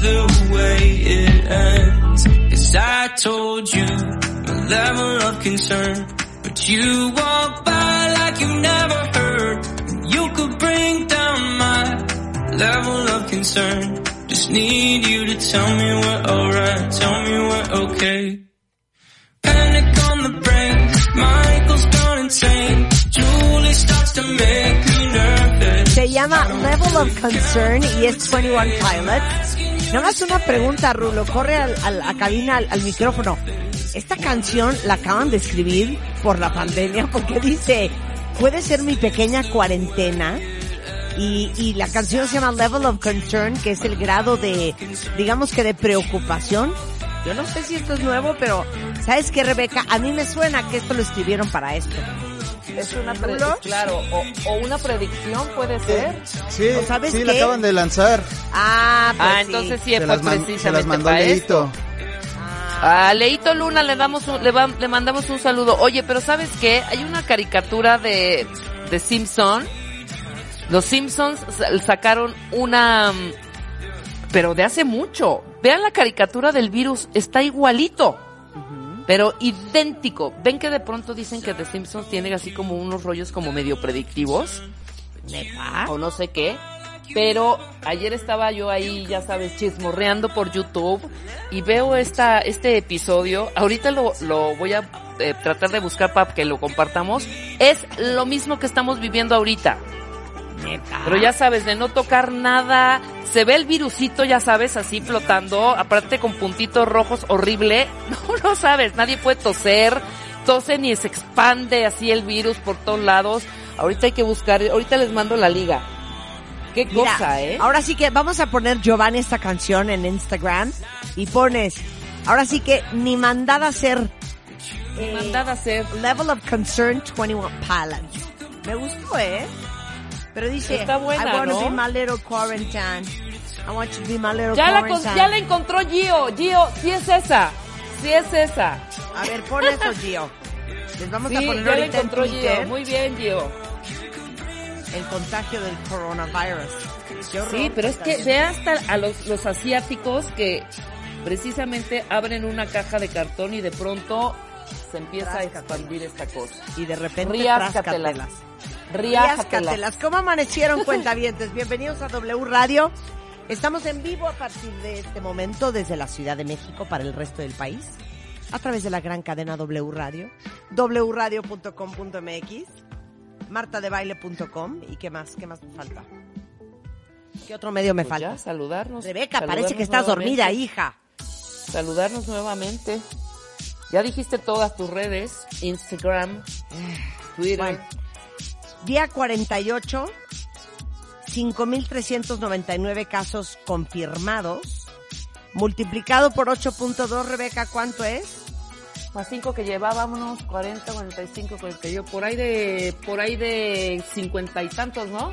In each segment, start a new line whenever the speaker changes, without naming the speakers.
The way it ends? 'Cause I told you a level of concern, but you walk by like you never heard. You could bring down my level of concern. Just need you to tell me we're alright, tell me we're okay. Panic on the brain, Michael's gone insane. Julie starts to make me nervous.
Se llama Level of Concern y es 21 Pilots. Nada más una pregunta, Rulo. Corre al, al- a cabina, al, micrófono. Esta canción la acaban de escribir por la pandemia porque dice, puede ser mi pequeña cuarentena. Y, y la canción se llama Level of Concern, que es el grado de, digamos que de preocupación. Yo no sé si esto es nuevo, pero ¿sabes qué, Rebeca? A mí me suena que esto lo escribieron para esto.
Es una pre-
¿Rulo?
claro, o, o una predicción puede ser.
Sí,
¿O sabes
sí,
qué?
la acaban de lanzar.
Ah, pues
Ah,
sí.
entonces sí
se,
fue
las man- se las
precisamente
mandó
para
Leito.
esto. A Leito Luna le damos un- le, va- le mandamos un saludo. Oye, pero ¿sabes qué? Hay una caricatura de, de Simpson. Los Simpsons sa- sacaron una, mm, pero de hace mucho. Vean la caricatura del virus, está igualito. Pero idéntico. Ven que de pronto dicen que The Simpsons tiene así como unos rollos como medio predictivos.
¿Neta?
o no sé qué. Pero ayer estaba yo ahí, ya sabes, chismorreando por YouTube y veo esta, este episodio. Ahorita lo, lo voy a eh, tratar de buscar para que lo compartamos. Es lo mismo que estamos viviendo ahorita.
Neta.
Pero ya sabes, de no tocar nada, se ve el virusito, ya sabes, así flotando, aparte con puntitos rojos, horrible. No, no sabes, nadie puede toser, tose ni se expande así el virus por todos lados. Ahorita hay que buscar, ahorita les mando la liga. Qué
Mira,
cosa, ¿eh?
Ahora sí que vamos a poner Giovanni esta canción en Instagram y pones, ahora sí que ni mandada a ser eh,
Mandada a hacer.
Level of Concern 21 Pilots. Me gustó, ¿eh? Pero dice,
Está buena,
I want to
¿no?
be my little quarantine. I want to be my little
Ya la,
quarantine.
ya la encontró Gio, Gio, sí es esa, sí es esa.
A ver, pon eso, Gio. Les vamos
Sí,
a
ya
poner
la
ahorita en
encontró Gio, muy bien Gio.
el contagio del coronavirus.
Sí, pero es que ve hasta a los, los asiáticos que precisamente abren una caja de cartón y de pronto se empieza a expandir esta cosa.
Y de repente,
Riáscatelas.
¿Cómo amanecieron, cuentavientes? Bienvenidos a W Radio. Estamos en vivo a partir de este momento desde la Ciudad de México para el resto del país. A través de la gran cadena W Radio. wradio.com.mx martadebaile.com y qué más, qué más me falta. ¿Qué otro medio me
Pues
falta?
ya, saludarnos.
Rebeca,
saludarnos
parece que estás
nuevamente.
dormida, hija.
Saludarnos nuevamente. Ya dijiste todas tus redes, Instagram, Twitter.
Bueno, día 48, 5.399 casos confirmados, multiplicado por 8.2, Rebeca, ¿cuánto es?
Más cinco que llevábamos, 40, 45, 41, por ahí de, por ahí de cincuenta y tantos, ¿no?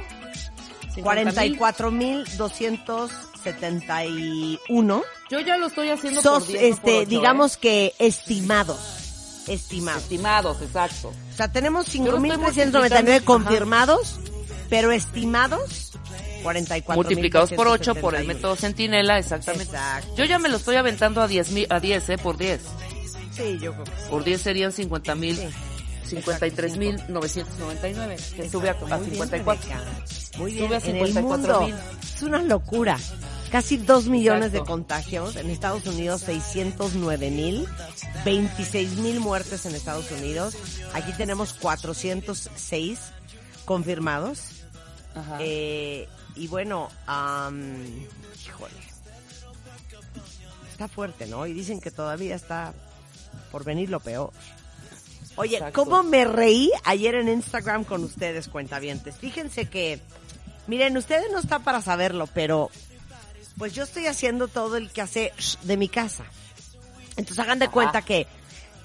44.271.
Yo ya lo estoy haciendo
Sos,
por 10, no por
este,
ocho,
digamos que estimados. Estimados.
estimados, exacto.
O sea, tenemos
Yo lo estoy
5.399
multiplicando,
confirmados, pero estimados 44.
Multiplicados por 8 por el método centinela, exactamente.
Exacto.
Yo ya me lo estoy aventando a 10, mil- a 10, eh, por 10.
Sí, yo creo que sí.
Por 10 serían 50 mil,
Sí.
53 mil 999, que sube a, a
Muy bien,
54.
Rebeca. Muy bien,
Sube a
en el
54
mundo.
mil.
Es una locura. Casi 2 millones de contagios. En Estados Unidos 609 mil. 26 mil muertes en Estados Unidos. Aquí tenemos 406 confirmados.
Ajá.
Eh, y bueno, am, híjole. Está fuerte, ¿no? Y dicen que todavía está por venir lo peor. Oye,
Exacto.
¿cómo me reí ayer en Instagram con ustedes, cuentavientes? Fíjense que, miren, ustedes no están para saberlo, pero pues yo estoy haciendo todo el que hace de mi casa. Entonces hagan de
Ajá.
cuenta que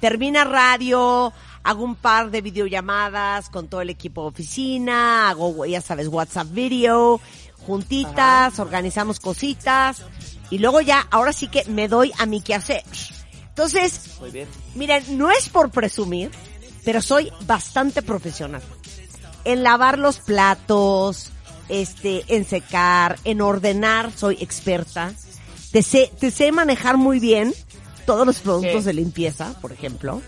termina radio, hago un par de videollamadas con todo el equipo de oficina, hago, ya sabes, WhatsApp video, juntitas, organizamos cositas y luego ya, ahora sí que me doy a mi quehacer. Entonces,
Muy bien.
Miren, no es por presumir, pero soy bastante profesional. En lavar los platos, este, en secar, en ordenar, soy experta. Te sé, te sé manejar muy bien todos los productos
¿Qué?
de limpieza, por ejemplo.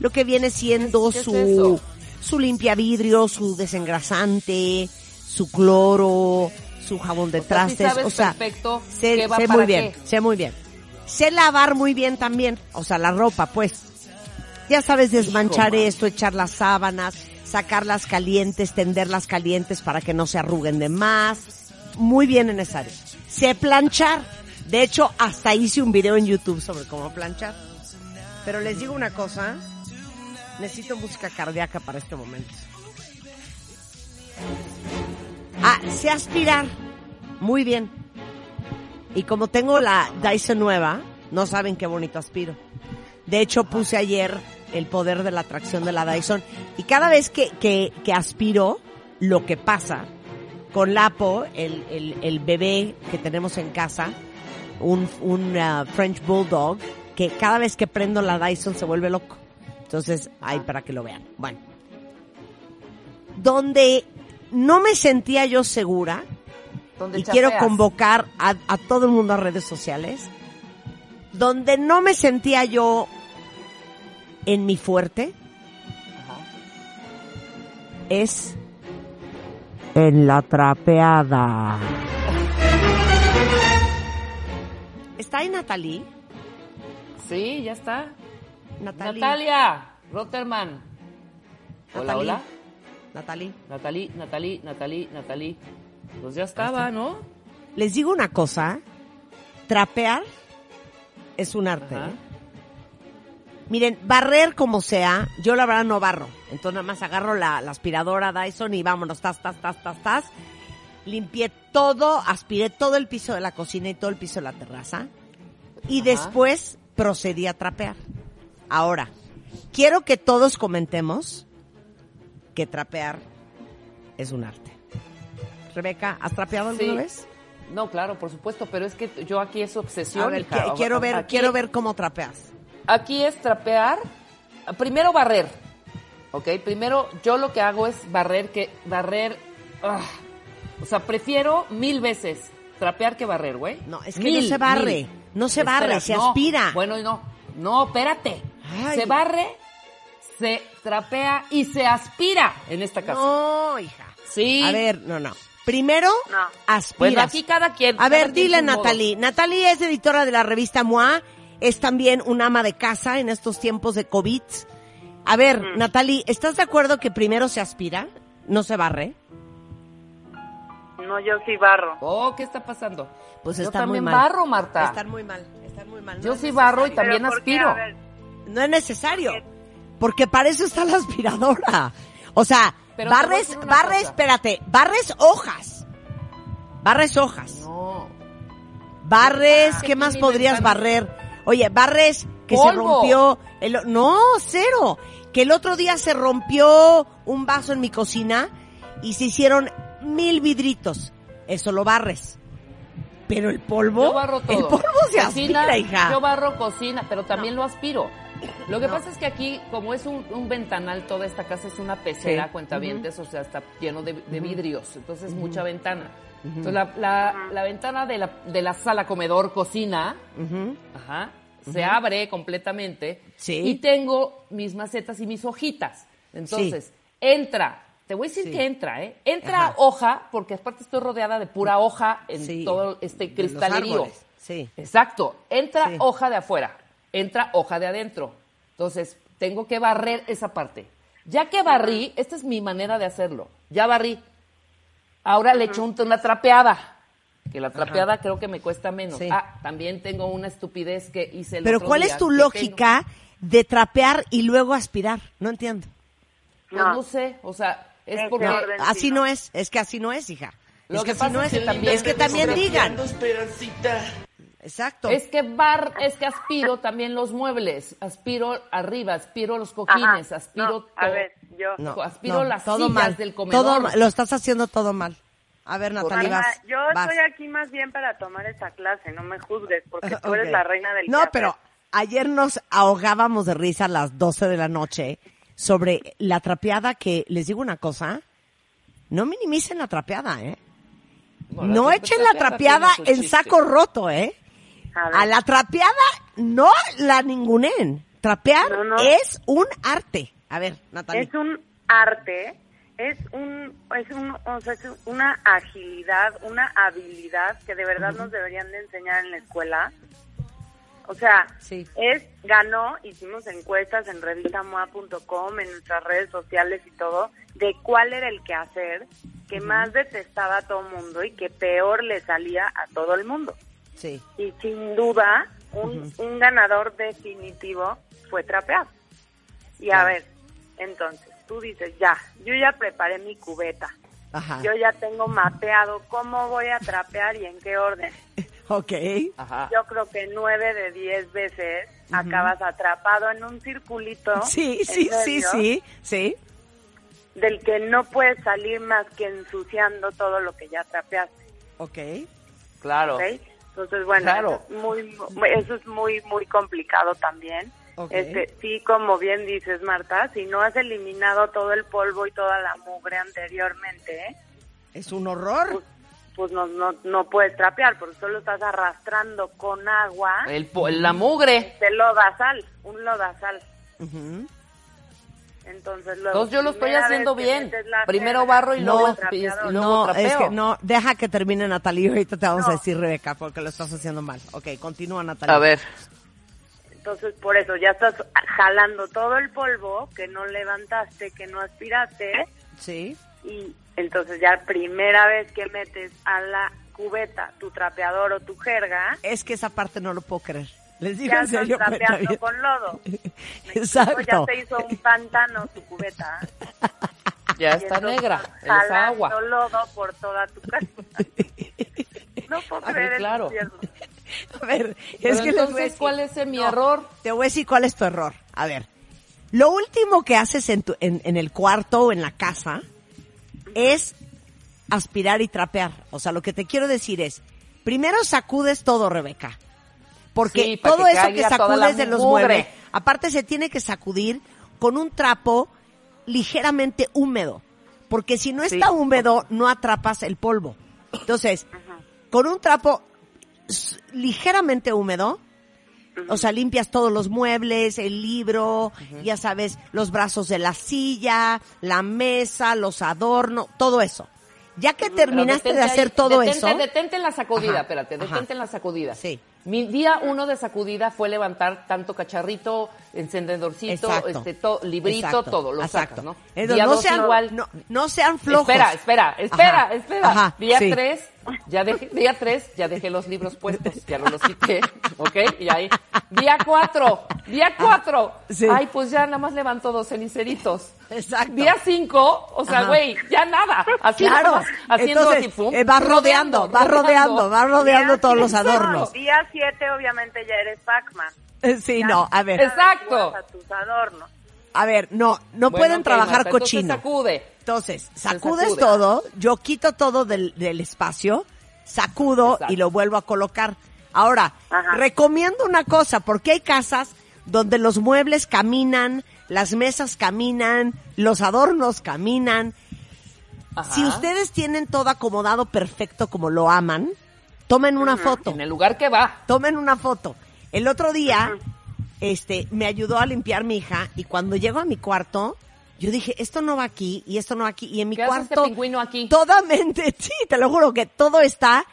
Lo que viene siendo
¿Qué es
su, su limpia vidrio, su desengrasante, su cloro, su jabón de
O sea, sí
trastes.
sabes
o sea,
perfecto
sé,
qué va
sé
para
muy bien, sé muy bien. Sé lavar muy bien también, o sea, la ropa, pues. Ya sabes desmanchar
Hijo,
esto, echar las sábanas, sacarlas calientes, tenderlas calientes para que no se arruguen de más. Muy bien en esa área. Sé planchar. De hecho, hasta hice un video en YouTube sobre cómo planchar. Pero les digo una cosa, necesito música cardíaca para este momento. Ah, sé aspirar. Muy bien. Y como tengo la Dyson nueva, no saben qué bonito aspiro. De hecho, puse ayer el poder de la atracción de la Dyson. Y cada vez que, que, que aspiro, lo que pasa con Lapo, el, el, el bebé que tenemos en casa, un, un ah, French Bulldog, que cada vez que prendo la Dyson se vuelve loco. Entonces, ahí para que lo vean. Bueno. Donde no me sentía yo segura, y quiero convocar a, a todo el mundo a redes sociales, donde no me sentía yo en mi fuerte,
Ajá.
es en la trapeada. ¿Está ahí Natalie?
Sí, ya está.
Natalie.
Natalia Rotterman. Hola,
Natalie.
hola.
Natalie.
Natalie, Natalie, Natalie, Natalie. Pues ya estaba, ¿no?
Les digo una cosa, trapear es un arte.
Ajá.
¿eh? Miren, barrer como sea, yo la verdad no barro. Entonces nada más agarro la, la aspiradora Dyson y vámonos, tas, tas, tas, tas, tas. Limpié todo, aspiré todo el piso de la cocina y todo el piso de la terraza. Y
Ajá.
después procedí a trapear. Ahora, quiero que todos comentemos que trapear es un arte. Rebeca, ¿has trapeado alguna
Sí.
vez?
No, claro, por supuesto, pero es que yo aquí es obsesión.
A ver,
hija.
qui- quiero ver,
Aquí-
quiero ver cómo trapeas.
Aquí es trapear. Primero barrer. ¿Ok? Primero yo lo que hago es barrer, que barrer. ah, o sea, prefiero mil veces trapear que barrer, güey.
No, es que
Mil,
no se barre.
mil.
No se barre, se
no.
aspira.
Bueno, no. No, espérate.
Ay.
Se barre, se trapea y se aspira en esta casa.
No, hija.
Sí.
A ver, no, no. Primero,
No.
aspiras.
Bueno, aquí cada quien.
A
cada
ver,
quien
dile a. Natalie. Natalie es editora de la revista MOA, es también una ama de casa en estos tiempos de COVID. A ver,
Mm.
Natalie, ¿estás de acuerdo que primero se aspira, no se barre?
No, yo sí barro.
Oh, ¿qué está pasando?
Pues
Yo
está muy
también
mal.
barro, Marta.
Están muy mal, están muy mal. No
Yo sí barro y también
¿Pero por qué?
aspiro.
No es necesario. Porque para eso está la aspiradora. O sea,
Pero
barres, barres,
cosa.
espérate, barres hojas. Barres hojas.
No.
Barres,
Ah,
¿qué
que
más podrías barrer? Oye, barres que se rompió. El, no, cero. Que el otro día se rompió un vaso en mi cocina y se hicieron mil vidritos. Eso lo barres. Pero el polvo,
Yo barro todo.
el polvo se
Cocina,
aspira, hija.
Yo barro cocina, pero también lo aspiro. Lo que pasa es que aquí, como es un, un ventanal, toda esta casa es una pecera,
Sí.
cuentavientes, o sea, está lleno de, de vidrios, entonces mucha ventana. Entonces la, la, la ventana de la, de la sala, comedor, cocina, ajá, se abre completamente
Sí.
y tengo mis macetas y mis hojitas. Entonces, entra Te voy a decir
Sí.
que entra, ¿eh? Entra
Ajá.
hoja, porque aparte estoy rodeada de pura hoja en
Sí.
todo este
De los
cristalerío.
sí.
Exacto. Entra
Sí.
hoja de afuera, entra hoja de adentro. Entonces, tengo que barrer esa parte. Ya que barrí, esta es mi manera de hacerlo. Ya barrí. Ahora le echo un- una trapeada. Que la trapeada creo que me cuesta menos.
Sí.
Ah, también tengo una estupidez que hice el
Pero
otro
¿cuál
día,
es tu lógica de trapear y luego aspirar? No entiendo.
Pues
No.
no sé, o sea, es
Es
porque...
No, así
sí,
no es, es que así no es, hija.
Lo
es
que
que, así
pasa
no
es
es.
que también-
es que también digan. Exacto.
Es que bar, es que aspiro también los muebles, aspiro arriba, aspiro los cojines,
Ajá.
aspiro
No, a
todo.
ver, yo.
No,
aspiro
no,
las
todo
sillas
mal,
del comedor.
Todo mal, lo estás haciendo todo mal. A ver, Natalia, vas.
yo
vas.
estoy aquí más bien para tomar esta clase, no me juzgues, porque tú eres
Ok.
la reina del
No, pero ayer nos ahogábamos de risa a las 12 de la noche sobre la trapeada que, les digo una cosa, no minimicen la trapeada, ¿eh?
Bueno,
No echen la trapeada en
chiste.
saco roto, ¿eh?
A
la trapeada no la ningunen. Trapear
No, no.
es un arte. A ver, Natalia.
Es un arte, es un, es un, o sea, es una agilidad, una habilidad que de verdad nos deberían de enseñar en la escuela. O sea,
Sí.
es, ganó, hicimos encuestas en revistamoa.com, en nuestras redes sociales y todo, de cuál era el quehacer que más detestaba a todo el mundo y que peor le salía a todo el mundo.
Sí.
Y sin duda, un, un ganador definitivo fue trapear. Y a ver, entonces, tú dices, ya, yo ya preparé mi cubeta,
Ajá.
yo ya tengo mapeado cómo voy a trapear y en qué orden.
Ok.
Ajá.
Yo creo que nueve de diez veces acabas atrapado en un circulito
Sí, sí, sí,
medio,
sí, sí.
del que no puedes salir más que ensuciando todo lo que ya trapeaste.
Ok.
Claro.
¿ok? Entonces, bueno,
Claro.
eso, es muy, eso es muy, muy complicado también. Este, sí, como bien dices, Marta, si no has eliminado todo el polvo y toda la mugre anteriormente,
Es un horror.
pues, pues no, no, no puedes trapear, porque solo estás arrastrando con agua
El, po- la mugre.
este lodazal, un lodazal.
Ujú.
Entonces, luego,
Entonces yo lo estoy haciendo bien. Primero barro y
No,
luego,
trapeador.
No, es que no, deja que termine Natalia y ahorita te vamos a decir, Rebeca, porque lo estás haciendo mal. Ok, continúa Natalia.
A ver.
Entonces, por eso ya estás jalando todo el polvo que no levantaste, que no aspiraste,
Sí.
y entonces ya primera vez que metes a la cubeta tu trapeador o tu jerga,
Es que esa parte no lo puedo creer. Les digo
ya
en serio.
trapeando con lodo.
Exacto.
Ya se hizo un pantano tu cubeta.
Ya está negra. Es agua.
lodo por toda tu casa. No puedo
Ay,
creer el
claro.
A ver,
Pero
es que
entonces,
decir-
¿cuál es mi
No,
error?
Te voy a decir cuál es tu error. A ver, lo último que haces en, tu, en, en el cuarto o en la casa es aspirar y trapear. O sea, lo que te quiero decir es, primero sacudes todo, Rebeca. Porque
Sí,
todo
que
eso que sacudes de los muebles, aparte se tiene que sacudir con un trapo ligeramente húmedo. Porque si no
Sí.
está húmedo, no atrapas el polvo. Entonces, con un trapo ligeramente húmedo, o sea, limpias todos los muebles, el libro, ya sabes, los brazos de la silla, la mesa, los adornos, todo eso. Ya que terminaste de hacer todo
detente,
eso,
Detente en la sacudida,
Ajá,
espérate,
ajá.
detente en la sacudida.
Sí.
Mi día uno de sacudida fue levantar tanto cacharrito, encendedorcito,
Exacto.
este, to- librito,
Exacto,
todo, lo
exacto.
sacas, ¿no?
Entonces,
día
no
dos
sean,
igual.
no, no sean flojos.
Espera, espera, espera,
Ajá,
espera.
ajá,
día
sí.
tres, ya dejé, día tres, ya dejé los libros puestos, ya no los quité, ¿ok? Y ahí, día cuatro, día cuatro.
sí.
Ay, pues ya nada más levantó dos ceniceritos.
Exacto.
Día cinco, o sea, güey, ya nada. Así
Claro,
nada más, haciendo
entonces
así, pum,
eh, vas rodeando, vas rodeando, vas rodeando
Día
todos los
siete-
adornos.
Día 7 obviamente ya eres Pac-Man.
Sí, no, a ver,
Exacto.
A tus adornos.
a ver, no, no
Bueno,
pueden trabajar
Marta, entonces
cochino.
sacude.
Entonces, sacudes
sacude.
todo, yo quito todo del, del espacio, sacudo
Exacto.
y lo vuelvo a colocar. Ahora,
Ajá.
recomiendo una cosa, porque hay casas donde los muebles caminan, las mesas caminan, los adornos caminan.
Ajá.
Si ustedes tienen todo acomodado perfecto como lo aman, tomen una foto.
En el lugar que va.
Tomen una foto. El otro día, este, me ayudó a limpiar mi hija y cuando llego a mi cuarto, Yo dije, esto no va aquí y esto no va aquí. Y en mi
¿Qué hace este
cuarto,
pingüino aquí?
toda mente, sí, te lo juro que todo está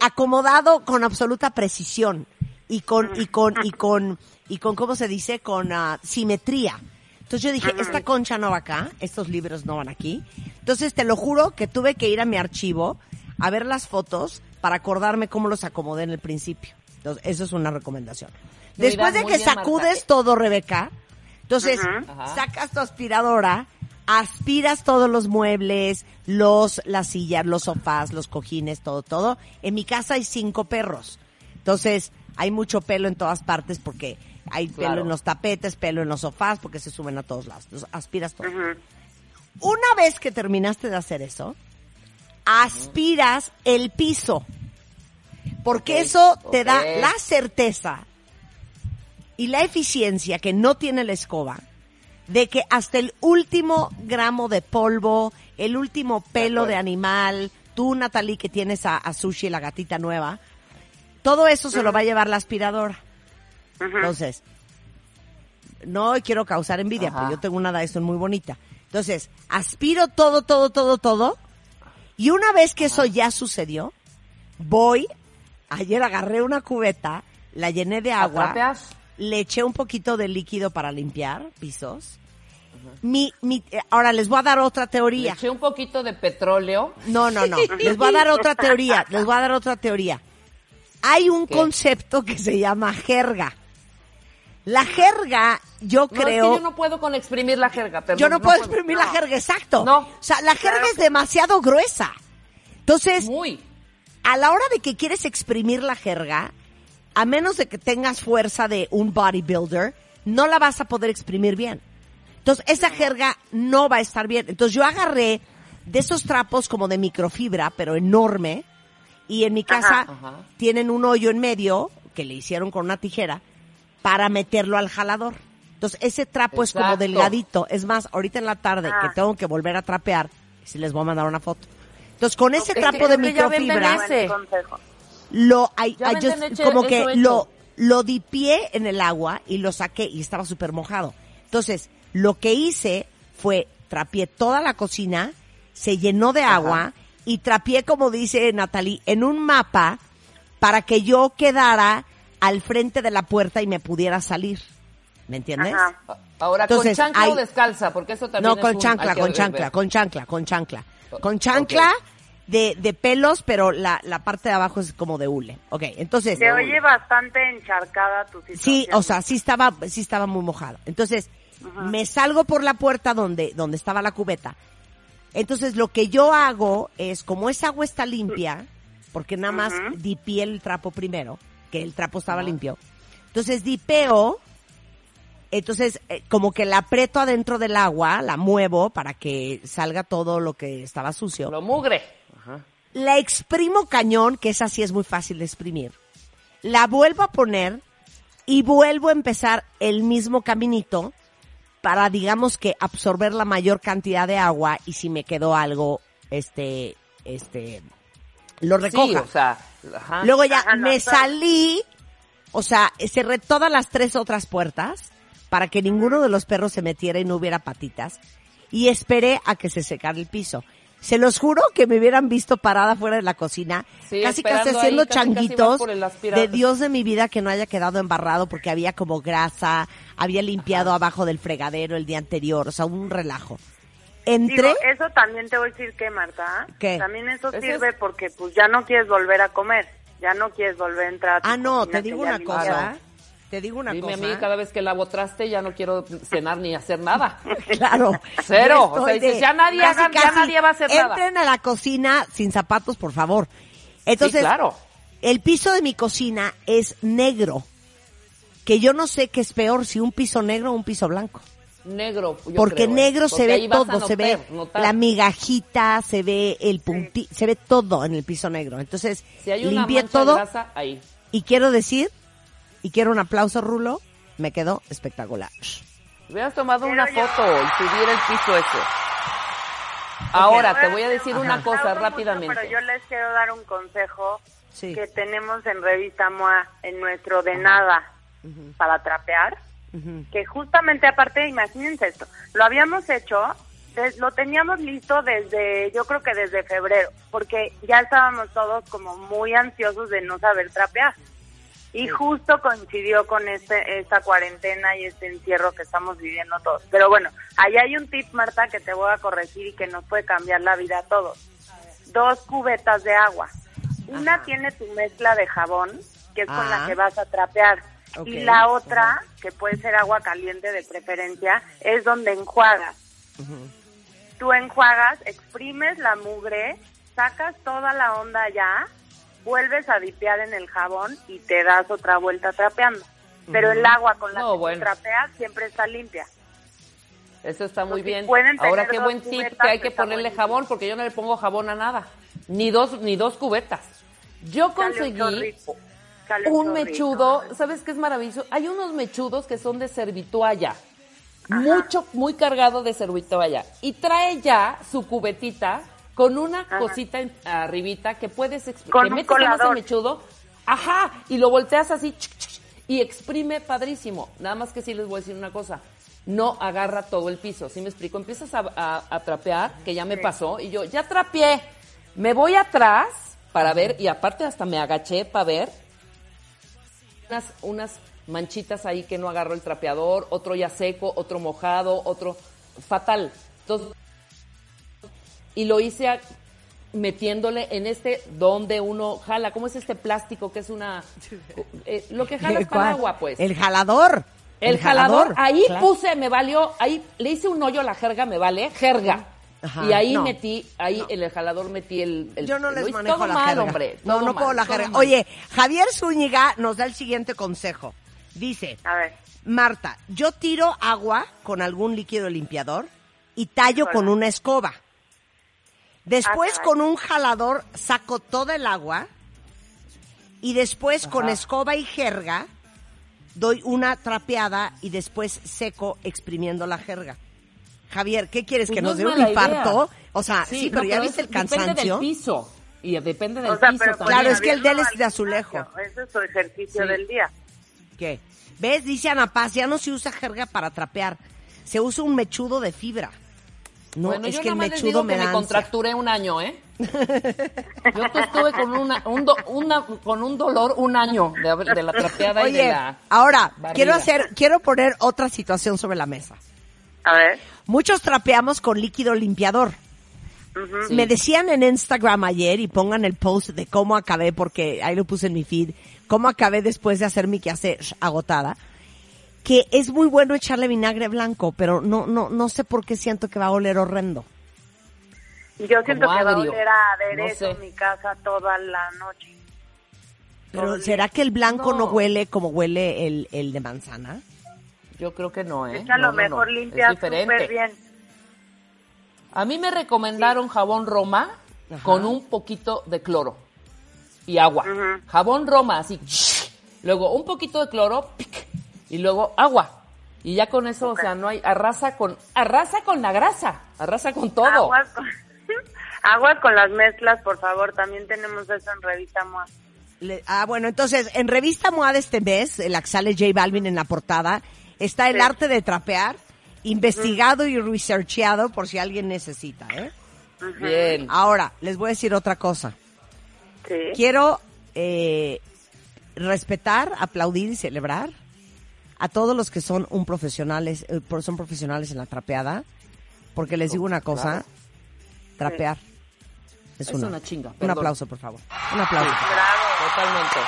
acomodado con absoluta precisión y con, y con, y con, y con, ¿cómo se dice? Con ah, simetría. Entonces yo dije, esta concha no va acá, estos libros no van aquí. Entonces te lo juro que tuve que ir a mi archivo a ver las fotos para acordarme cómo los acomodé en el principio. Entonces, eso es una recomendación.
Muy
Después
bien,
de que
bien,
sacudes
Marta.
todo, Rebeca, entonces sacas tu aspiradora, aspiras todos los muebles, los, las sillas, los sofás, los cojines, todo, todo. En mi casa hay cinco perros. Entonces, hay mucho pelo en todas partes porque hay pelo en los tapetes, pelo en los sofás, porque se suben a todos lados. Entonces, aspiras todo. Una vez que terminaste de hacer eso, aspiras el piso. Porque eso te da la certeza y la eficiencia que no tiene la escoba de que hasta el último gramo de polvo, el último pelo de, animal, tú Natalie que tienes a, a Sushi, la gatita nueva, todo eso se lo va a llevar la aspiradora. Entonces, no quiero causar envidia,
Ajá.
pero yo tengo una Dyson muy bonita. Entonces, aspiro todo, todo, todo, todo. Y una vez que eso ya sucedió, voy, ayer agarré una cubeta, la llené de agua,
¿Atrapeas?
le eché un poquito de líquido para limpiar pisos. Mi, mi, eh, ahora les voy a dar otra
Le
teoría.
eché un poquito de petróleo.
No, no, no. Les voy a dar otra teoría. Les voy a dar otra teoría. Hay un
¿Qué?
concepto que se llama jerga. La jerga, yo
No,
creo.
es que yo no puedo con exprimir la jerga. perdón,
yo no, puedo
puedo.
exprimir la jerga, exacto.
No.
O sea, la jerga es demasiado gruesa. Entonces,
Muy.
A la hora de que quieres exprimir la jerga, a menos de que tengas fuerza de un bodybuilder, no la vas a poder exprimir bien. Entonces, esa jerga no va a estar bien. Entonces, yo agarré de esos trapos como de microfibra, pero enorme, y en mi casa
Ajá. Ajá.
tienen un hoyo en medio, que le hicieron con una tijera, para meterlo al jalador. Entonces, ese trapo es como delgadito. Es más, ahorita en la tarde
Ah.
que tengo que volver a trapear, si les voy a mandar una foto. Entonces, con ese trapo de microfibra, lo hay, just-
hecho-
como que
hecho.
lo lo dipié en el agua y lo saqué y estaba súper mojado. Entonces, lo que hice fue trapié toda la cocina, se llenó de agua y trapié, como dice Natalie, en un mapa para que yo quedara al frente de la puerta y me pudiera salir. ¿Me entiendes?
Ajá.
Ahora,
Entonces,
¿con chancla
hay-
o descalza? Porque eso también
No,
es
con
un-
chancla,
hay
con chancla, con chancla, con chancla. Con chancla de, de pelos, pero la, la parte de abajo es como de hule. Ok, entonces...
Se oye bastante encharcada tu situación.
Sí, o sea, sí estaba, sí estaba muy mojado. Entonces, me salgo por la puerta donde, donde estaba la cubeta. Entonces, lo que yo hago es, como esa agua está limpia, porque nada más dipié el trapo primero, que el trapo estaba limpio. Entonces, dipeo, entonces, eh, como que la aprieto adentro del agua, la muevo para que salga todo lo que estaba sucio
Lo mugre. Ajá.
la exprimo cañón, que esa sí es muy fácil de exprimir. La vuelvo a poner y vuelvo a empezar el mismo caminito para, digamos que, absorber la mayor cantidad de agua y si me quedó algo, este, este, lo recoja.
Sí, o sea, ajá.
Luego ya
Ajá, no,
me salí, o sea, cerré todas las tres otras puertas para que ninguno de los perros se metiera y no hubiera patitas y esperé a que se secara el piso. Se los juro que me hubieran visto parada fuera de la cocina,
Sí,
casi casi haciendo
ahí, casi, casi vas
changuitos de Dios de mi vida que no haya quedado embarrado porque había como grasa, había limpiado abajo del fregadero el día anterior, o sea, un relajo. Entré,
Digo, eso también te voy a decir que, Marta.
¿Qué?
También eso sirve
es-
porque pues ya no quieres volver a comer. Ya no quieres volver a entrar a tu
ah no,
cocina
te digo una cosa, te digo una
Dime a
cosa.
mí, cada vez que lavo traste ya no quiero cenar ni hacer nada.
Claro.
Cero. O sea, dices, ya nadie haga- ya nadie va a hacer nada.
Entren a la cocina sin zapatos, por favor. Entonces,
sí, claro.
el piso de mi cocina es negro. Que yo no sé qué es peor, si un piso negro o un piso blanco.
Negro. yo
Porque
creo, ¿eh?
negro se ve
a
todo, se ve
notar-
la migajita, se ve el punti, se ve todo en el piso negro. Entonces,
Si hay una
limpié todo
grasa, ahí.
y quiero decir, y quiero un aplauso, Rulo, me quedó espectacular.
Hubieras tomado
Pero
una foto y subir el piso ese. Ahora, te voy a decir una cosa
Aplaudo mucho,
rápidamente.
Pero yo les quiero dar un consejo
Sí.
que tenemos en Revista MOA, en nuestro de nada para trapear. que justamente aparte, imagínense esto, lo habíamos hecho, des- lo teníamos listo desde, yo creo que desde febrero, porque ya estábamos todos como muy ansiosos de no saber trapear. Y justo coincidió con este, esta cuarentena y este encierro que estamos viviendo todos. Pero bueno, ahí hay un tip, Marta, que te voy a corregir y que nos puede cambiar la vida a todos. Dos cubetas de agua. Una
Ajá.
tiene tu mezcla de jabón, que es con
Ah.
la que vas a trapear. Y la otra, que puede ser agua caliente de preferencia, es donde enjuagas. Tú enjuagas, exprimes la mugre, sacas toda la onda ya, vuelves a dipear en el jabón y te das otra vuelta trapeando. Pero el agua con la
No,
que
bueno.
trapeas siempre está limpia.
Eso está muy
Entonces,
bien. Ahora qué buen tip que hay que ponerle jabón porque yo no le pongo jabón a nada. Ni dos ni dos cubetas. Yo conseguí un mechudo, ¿sabes qué es maravilloso? Hay unos mechudos que son de servitualla. Mucho, muy cargado de servitualla. Y trae ya su cubetita con una
Ajá.
cosita arribita que puedes
Con
que metes en ese mechudo. Ajá, y lo volteas así y exprime padrísimo. Nada más que sí les voy a decir una cosa. No agarra todo el piso, ¿sí me explico? Empiezas a, a- a trapear, que ya me pasó, y yo ya trapeé. Me voy atrás para ver, y aparte hasta me agaché para ver unas, unas manchitas ahí que no agarró el trapeador, otro ya seco, otro mojado, otro fatal. Entonces, y lo hice a- metiéndole en este donde uno jala, ¿cómo es este plástico que es una eh, lo que jalas para
¿Cuál?
el agua, pues?
El jalador.
El jalador, ahí
claro.
puse, me valió, ahí le hice un hoyo a la jerga, me vale, jerga.
Ajá,
y ahí
no,
metí, ahí en el jalador metí el, el-
Yo no les manejo
todo
la
mal,
jerga.
hombre.
no,
todo
no
mal,
puedo la jerga.
mal.
Oye, Javier Zúñiga nos da el siguiente consejo. Dice,
A ver,
Marta, yo tiro agua con algún líquido limpiador y tallo con una escoba. Después
Ah,
con un jalador saco toda el agua y después con escoba y jerga doy una trapeada y después seco exprimiendo la jerga. Javier, ¿qué quieres?
Pues
¿Que
no
nos dé un infarto?
idea.
O sea, sí, pero
no,
ya viste el
es- Depende
cansancio.
del piso. Y depende del
o sea,
piso
pero
también.
Claro, es que el de él es de azulejo.
Ese es su ejercicio
Sí.
del día.
¿Qué? ¿Ves? Dice Ana Paz, ya no se usa jerga para trapear. Se usa un mechudo de fibra. No,
bueno,
es
yo
que el
nada más les
mechudo
digo
me
que
da
me contracturé un año, ¿eh? Yo estuve con una, un do- una- con un dolor un año de, haber- de la trapeada y de
Oye,
la
ahora,
barriga.
quiero hacer, quiero poner otra situación sobre la mesa.
A ver.
Muchos trapeamos con líquido limpiador.
Sí.
Me decían en Instagram ayer, y pongan el post de cómo acabé, porque ahí lo puse en mi feed, cómo acabé después de hacer mi quehacer agotada, que es muy bueno echarle vinagre blanco, pero no, no, no sé por qué siento que va a oler horrendo.
Yo siento
Como
que va a oler a aderezo
No sé.
en mi casa toda la noche.
Pero ¿será que el blanco no,
No.
huele como huele el, el de manzana?
Yo creo que no, ¿eh?
Es que a
No,
lo
no,
mejor
no.
limpia súper bien.
A mí me recomendaron jabón Roma
Ajá.
con un poquito de cloro y agua. Jabón Roma, así. Luego un poquito de cloro pic, y luego agua. Y ya con eso, o sea, no hay arrasa con arrasa con la grasa, arrasa con todo.
Aguas con, aguas con las mezclas, por favor. También tenemos eso en Revista MOA.
Le- ah, bueno, entonces, en revista MOA de este mes, que sale J Balvin en la portada, está el
Sí.
arte de trapear, investigado y researcheado por si alguien necesita, ¿eh?
Bien.
Ahora, les voy a decir otra cosa.
Sí.
Quiero eh, respetar, aplaudir y celebrar a todos los que son un profesionales, eh, son profesionales en la trapeada, porque les digo una cosa, trapear es,
Es
una,
una chinga,
Un
perdón.
aplauso, por favor. Un aplauso.
Bravo.
Totalmente.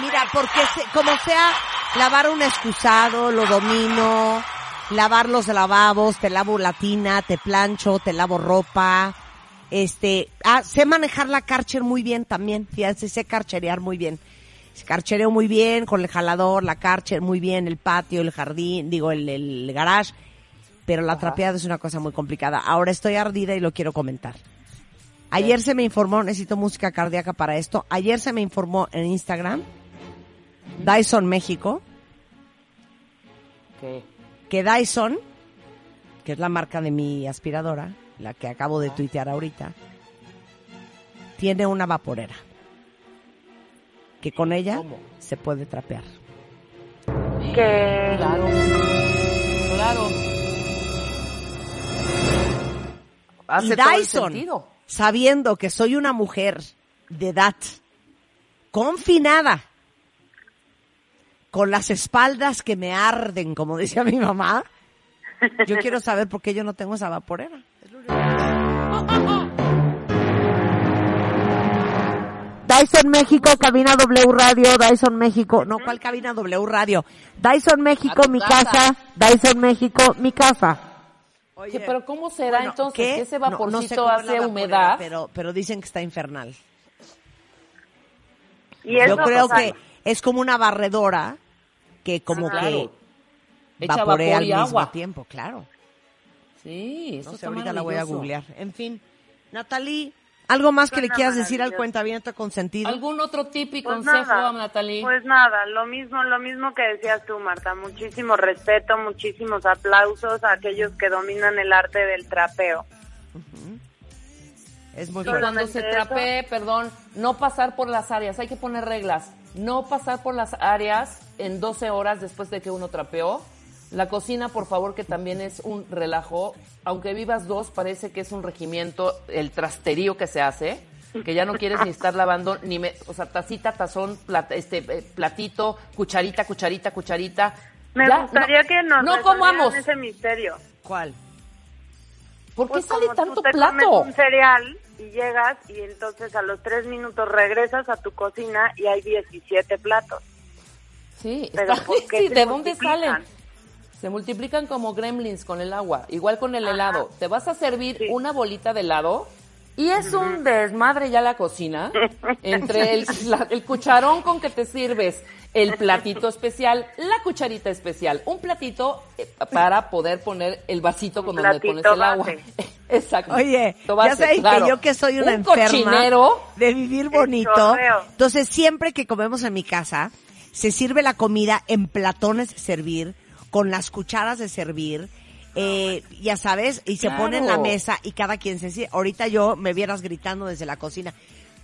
Mira, porque se- como sea, lavar un excusado, lo domino, lavar los lavabos, te lavo la tina, te plancho, te lavo ropa, este, ah, sé manejar la Karcher muy bien también, fíjense, sé carcherear muy bien. Carchereo muy bien con el jalador, la Karcher muy bien, el patio, el jardín, digo, el, el garage, pero la trapeada es una cosa muy complicada. Ahora estoy ardida y lo quiero comentar. Ayer se me informó, necesito música cardíaca para esto. Ayer se me informó en Instagram, Dyson México, que Dyson, que es la marca de mi aspiradora, la que acabo de tuitear ahorita, tiene una vaporera. Que con ella
¿Cómo?
se puede trapear.
que
Claro. Claro. Hace
y Dyson, sabiendo que soy una mujer de edad confinada, con las espaldas que me arden, como decía mi mamá, yo quiero saber por qué yo no tengo esa vaporera. Dyson México, cabina W Radio, Dyson México, no, ¿cuál cabina W Radio? Dyson México, mi
casa.
casa, Dyson México, mi casa.
Oye, pero ¿cómo será
Bueno,
entonces
¿qué?
que ese
No, no
vaporcito
sé
hace humedad?
Pero, pero dicen que está infernal.
y
Yo creo que es como una barredora que como
Claro.
que
Echa
vaporea
vapor
al mismo
agua.
tiempo, claro.
Sí, eso
No sé,
está
ahorita la voy a googlear. En fin, Natalie, ¿algo más que le quieras decir al cuentaviento consentido?
¿Algún otro tip y
Pues
consejo,
nada,
Natalie?
Pues nada, lo mismo, lo mismo que decías tú, Marta. Muchísimo respeto, muchísimos aplausos a aquellos que dominan el arte del trapeo.
Es muy
y
fuerte.
cuando se trapee, perdón, no pasar por las áreas, hay que poner reglas. No pasar por las áreas en 12 horas después de que uno trapeó. La cocina, por favor, que también es un relajo. Aunque vivas dos, parece que es un regimiento, el trasterío que se hace, que ya no quieres ni estar lavando, ni me, o sea, tacita, tazón, plat- este, eh, platito, cucharita, cucharita, cucharita.
Me
Ya,
gustaría
no,
que nos
no comamos.
ese misterio.
¿Cuál?
¿Por qué
Pues
sale tanto
te
plato?
comes un cereal y llegas y entonces a los tres minutos regresas a tu cocina y hay 17 platos.
Sí,
Pero
está-
¿por qué
sí,
se
¿de dónde salen? Se multiplican como gremlins con el agua, igual con el
Ajá.
helado. Te vas a servir
Sí.
una bolita de helado y es un desmadre ya la cocina entre el, la- el cucharón con que te sirves, el platito especial, la cucharita especial, un platito eh, para poder poner el vasito con
Un
donde pones el agua.
base.
Exacto.
Oye, ya
base,
saben
claro.
que yo que soy una
un
enferma
cochinero,
de vivir bonito. Entonces, siempre que comemos en mi casa, se sirve la comida en platones servir, con las cucharas de servir, eh, ya sabes, y se
Claro.
pone en la mesa y cada quien se sirve. Ahorita yo me vieras gritando desde la cocina.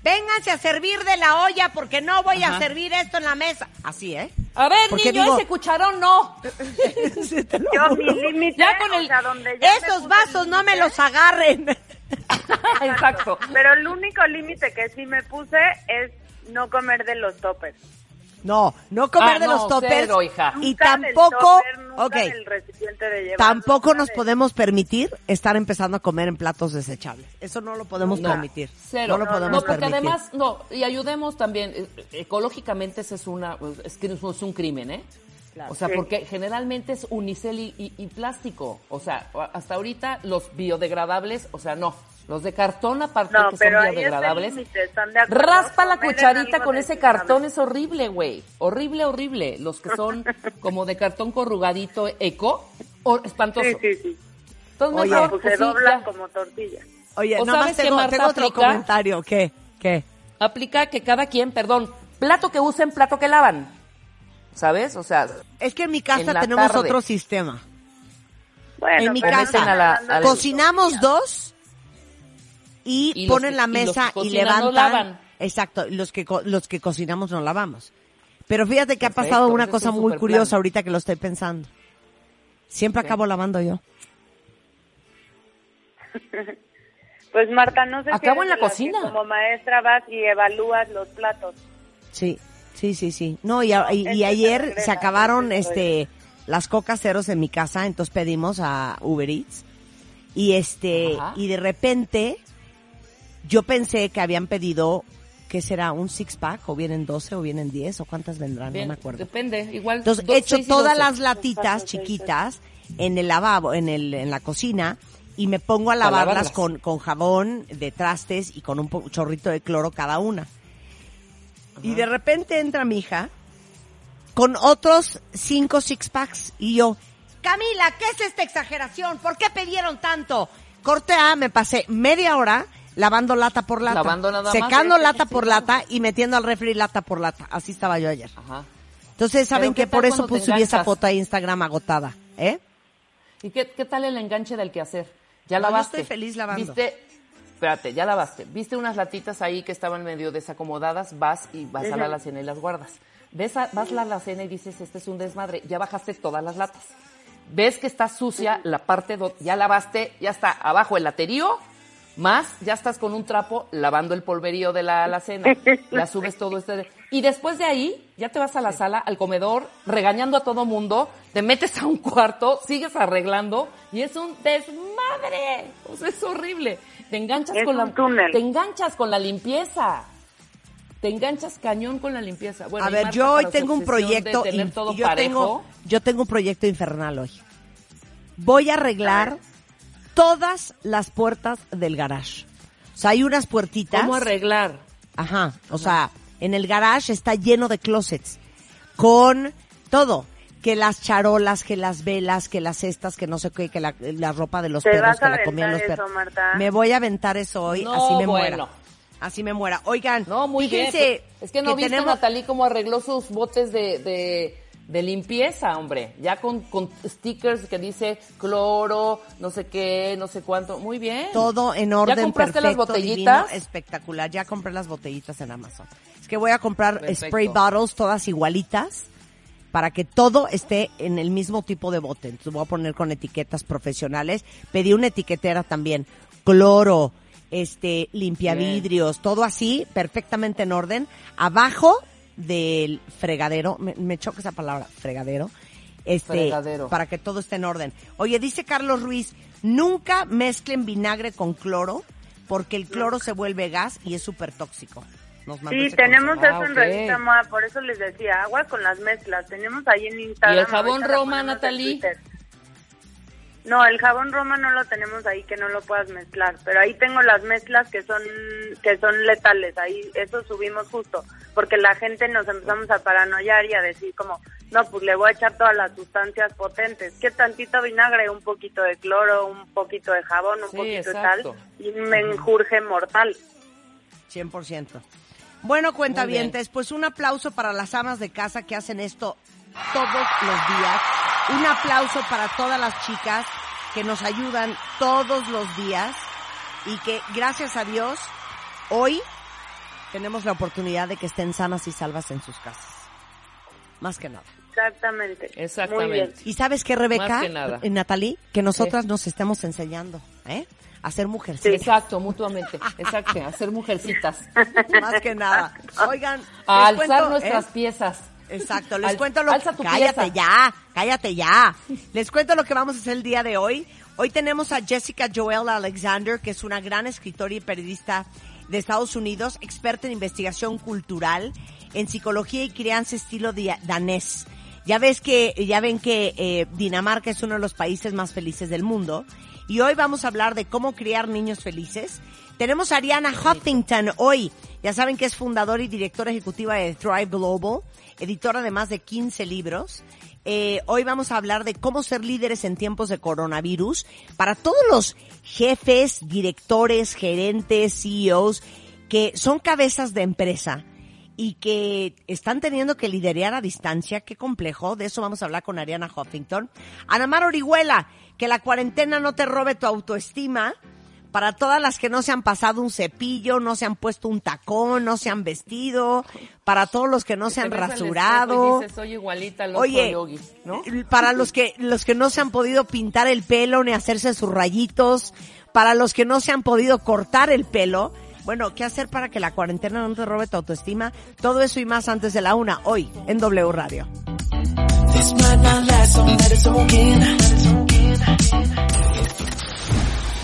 Vénganse a servir de la olla porque no voy a servir esto en la mesa. Así, ¿eh?
A ver,
Porque
niño,
digo-
ese cucharón no.
Sí, te lo
Yo mi límite,
Ya con el-
o sea, donde ya me
Esos vasos no me los agarren.
Exacto.
Pero el único límite que sí me puse es no comer de los toppers.
No, no comer
Ah,
de
no,
los toppers.
cero, hija.
Y
Nunca
tampoco,
topper, nunca
ok,
del recipiente de llevar,
tampoco nos
de-
podemos permitir estar empezando a comer en platos desechables. Eso no lo podemos
No,
permitir.
Cero.
No lo podemos
porque
permitir.
además, no, y ayudemos también, eh, ecológicamente ese es una, es que es un crimen, ¿eh? O sea,
Sí.
porque generalmente es unicel y, y- y plástico. O sea, hasta ahorita los biodegradables, o sea, no. Los de cartón, aparte
No,
que son biodegradables, raspa la cucharita con ese
desechable.
cartón, es horrible, güey. Horrible, horrible. Los que son como de cartón corrugadito eco, o- espantoso.
Sí, sí, sí.
Entonces,
Oye,
mejor,
Pues se doblan como tortillas.
Oye,
¿O sabes qué,
tengo,
Marta,
tengo otro
aplica?
comentario. ¿Qué? ¿Qué?
aplica que cada quien, perdón, plato que usen, plato que lavan. ¿Sabes? O sea,
Es que en mi casa tenemos
tarde.
otro sistema.
Bueno,
en mi casa,
están
a la-
hablando
a
de
la-
cocinamos dos y,
Y
ponen
que-
la
y los
mesa
que
y,
cocinan no
levantan.
lavan.
Exacto, y los que co- los que cocinamos no lavamos. Pero fíjate que ha pasado una cosa
un
muy curiosa ahorita que lo estoy pensando. Siempre acabo lavando yo.
Pues Marta, no sé si
Acabo
eres
en la cocina.
como maestra vas y evalúas los platos.
Sí, sí, sí, sí. No, y, a- y- y ayer
regresa,
se acabaron este las cocas ceros en mi casa, entonces pedimos a Uber Eats. Y este,
Ajá.
y de repente yo pensé que habían pedido ¿qué será? ¿Un six pack? ¿O vienen 12 o vienen 10? ¿O cuántas vendrán?
bien,
no me acuerdo.
depende. Igual.
Entonces he hecho todas las latitas chiquitas en el lavabo, en el, en la cocina y me pongo a lavarlas
lavarlas.
con, con jabón de trastes y con un chorrito de cloro cada una. Y de repente entra mi hija con otros cinco six packs y yo, Camila, ¿qué es esta exageración? ¿Por qué pidieron tanto? Corte A, me pasé media hora lavando lata por lata,
Lavando nada
secando
¿eh?
lata por lata y metiendo al refri lata por lata. Así estaba yo ayer.
Ajá.
Entonces, ¿saben
Pero ¿qué
que Por eso subí esa foto a Instagram agotada, ¿eh?
¿Y qué, qué tal el enganche del quehacer? Ya
No, yo
lavaste.
estoy feliz lavando.
¿Viste? espérate, ya lavaste. Viste unas latitas ahí que estaban medio desacomodadas, vas y vas a la alacena y las guardas. Ves a- vas a la alacena y dices, este es un desmadre. Ya bajaste todas las latas. Ves que está sucia la parte, do- ya lavaste, ya está abajo el laterío, más ya estás con un trapo lavando el polverío de la alacena. La subes todo este. Y después de ahí, ya te vas a la sala, al comedor, regañando a todo mundo, te metes a un cuarto, sigues arreglando y es un desmadre. O sea, es horrible. Te enganchas
Es
con la
túnel.
te enganchas con la limpieza. Te enganchas cañón con la limpieza. Bueno,
a
y
ver,
Marta,
yo hoy tengo un proyecto
todo
yo
parejo.
tengo yo tengo un proyecto infernal hoy. Voy a arreglar todas las puertas del garage. O sea, hay unas puertitas.
¿Cómo arreglar?
Ajá, o sea, en el garage está lleno de closets con todo, que las charolas, que las velas, que las cestas, que no sé qué, que la, la ropa de los
Te
perros,
vas
que
a
la comían los perros.
eso, Marta.
Me voy a aventar eso hoy,
No,
así me
bueno.
muera. Así me muera. Oigan,
No, muy
fíjense
bien. Es que no viste
tenemos-
a Natalie cómo arregló sus botes de, de, de limpieza, hombre. Ya con, con stickers que dice cloro, no sé qué, no sé cuánto. Muy bien.
Todo en orden
¿Ya compraste las botellitas?
divino, espectacular. Ya compré las botellitas en Amazon. Es que voy a comprar
Perfecto.
spray bottles todas igualitas para que todo esté en el mismo tipo de bote. Entonces voy a poner con etiquetas profesionales. Pedí una etiquetera también. Cloro, este, limpia vidrios, todo así, perfectamente en orden. Abajo del fregadero, me, me choca esa palabra, fregadero. Este,
Fregadero.
para que todo esté en orden. Oye, dice Carlos Ruiz, nunca mezclen vinagre con cloro, porque el cloro se vuelve gas y es súper tóxico. Nos
Sí,
ese
tenemos
consejo.
eso en
ok.
Revista MOA, por eso les decía, agua con las mezclas. Tenemos ahí en Instagram.
¿Y el jabón Roma,
en
Natalie?
No, el jabón Roma no lo tenemos ahí que no lo puedas mezclar, pero ahí tengo las mezclas que son que son letales, ahí eso subimos justo, porque la gente nos empezamos a paranoiar y a decir como, no, pues le voy a echar todas las sustancias potentes, que tantito vinagre, un poquito de cloro, un poquito de jabón, un
Sí,
poquito
exacto.
de tal, y un menjurje mortal.
100%. Bueno, cuenta
Muy bien.
pues un aplauso para las amas de casa que hacen esto todos los días. Un aplauso para todas las chicas que nos ayudan todos los días y que gracias a Dios hoy tenemos la oportunidad de que estén sanas y salvas en sus casas. Más que nada.
Exactamente.
Exactamente.
Muy bien.
Y sabes qué, Rebeca,
Más que nada.
Eh, Natalie, que nosotras nos estemos enseñando, ¿eh? A ser mujeres.
Exacto, mutuamente. Exacto, hacer mujercitas.
Más que nada. Oigan,
A alzar
cuento,
nuestras
¿eh?
piezas.
Exacto, les
Al-
cuento lo
tu
Cállate
pieza.
ya, cállate ya. Les cuento lo que vamos a hacer el día de hoy. Hoy tenemos a Jessica Joel Alexander, que es una gran escritora y periodista de Estados Unidos, experta en investigación cultural, en psicología y crianza estilo danés. Ya ves que, ya ven que eh, Dinamarca es uno de los países más felices del mundo. Y hoy vamos a hablar de cómo criar niños felices. Tenemos a Ariana Huffington hoy. Ya saben que es fundadora y directora ejecutiva de Thrive Global, editora de más de 15 libros. Eh, hoy vamos a hablar de cómo ser líderes en tiempos de coronavirus para todos los jefes, directores, gerentes, CEOs que son cabezas de empresa y que están teniendo que liderar a distancia. Qué complejo. De eso vamos a hablar con Ariana Huffington. Anamar Orihuela, que la cuarentena no te robe tu autoestima. Para todas las que no se han pasado un cepillo, no se han puesto un tacón, no se han vestido. Para todos los que no se han rasurado.
dices, soy igualita al
Oye,
¿no?
para los que los que no se han podido pintar el pelo ni hacerse sus rayitos, para los que no se han podido cortar el pelo, bueno, ¿qué hacer para que la cuarentena no te robe tu autoestima? Todo eso y más antes de la una, hoy, en W Radio.